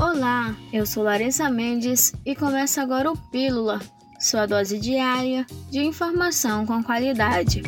Olá, eu sou Larissa Mendes e começa agora o Pílula, sua dose diária de informação com qualidade.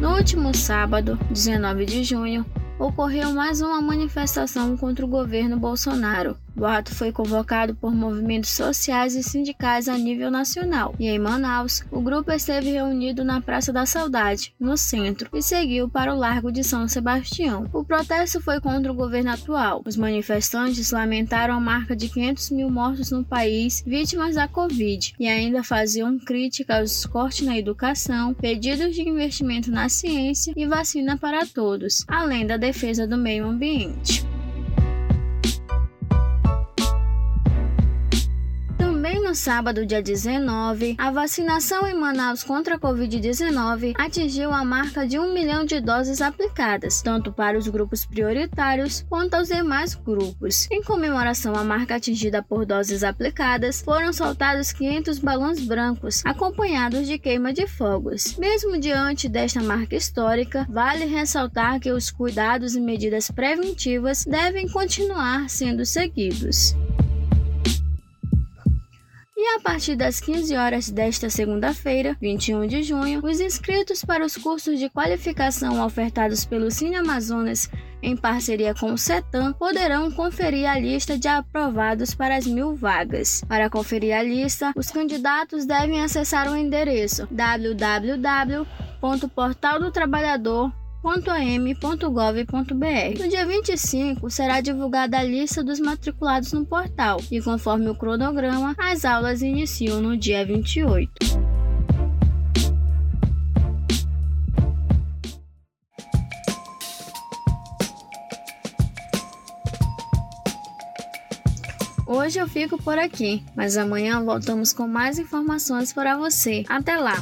No último sábado, 19 de junho, ocorreu mais uma manifestação contra o governo Bolsonaro. O ato foi convocado por movimentos sociais e sindicais a nível nacional, e em Manaus, o grupo esteve reunido na Praça da Saudade, no centro, e seguiu para o Largo de São Sebastião. O protesto foi contra o governo atual. Os manifestantes lamentaram a marca de 500 mil mortos no país vítimas da Covid e ainda faziam crítica aos cortes na educação, pedidos de investimento na ciência e vacina para todos, além da defesa do meio ambiente. No sábado, dia 19, a vacinação em Manaus contra a Covid-19 atingiu a marca de um milhão de doses aplicadas, tanto para os grupos prioritários quanto aos demais grupos. Em comemoração à marca atingida por doses aplicadas, foram soltados 500 balões brancos, acompanhados de queima de fogos. Mesmo diante desta marca histórica, vale ressaltar que os cuidados e medidas preventivas devem continuar sendo seguidos. E a partir das 15 horas desta segunda-feira, 21 de junho, os inscritos para os cursos de qualificação ofertados pelo Cine Amazonas em parceria com o CETAM, poderão conferir a lista de aprovados para as mil vagas. Para conferir a lista, os candidatos devem acessar o endereço www.portaldotrabalhador.com am.gov.br. No dia 25 será divulgada a lista dos matriculados no portal e, conforme o cronograma, as aulas iniciam no dia 28. Hoje eu fico por aqui, mas amanhã voltamos com mais informações para você. Até lá!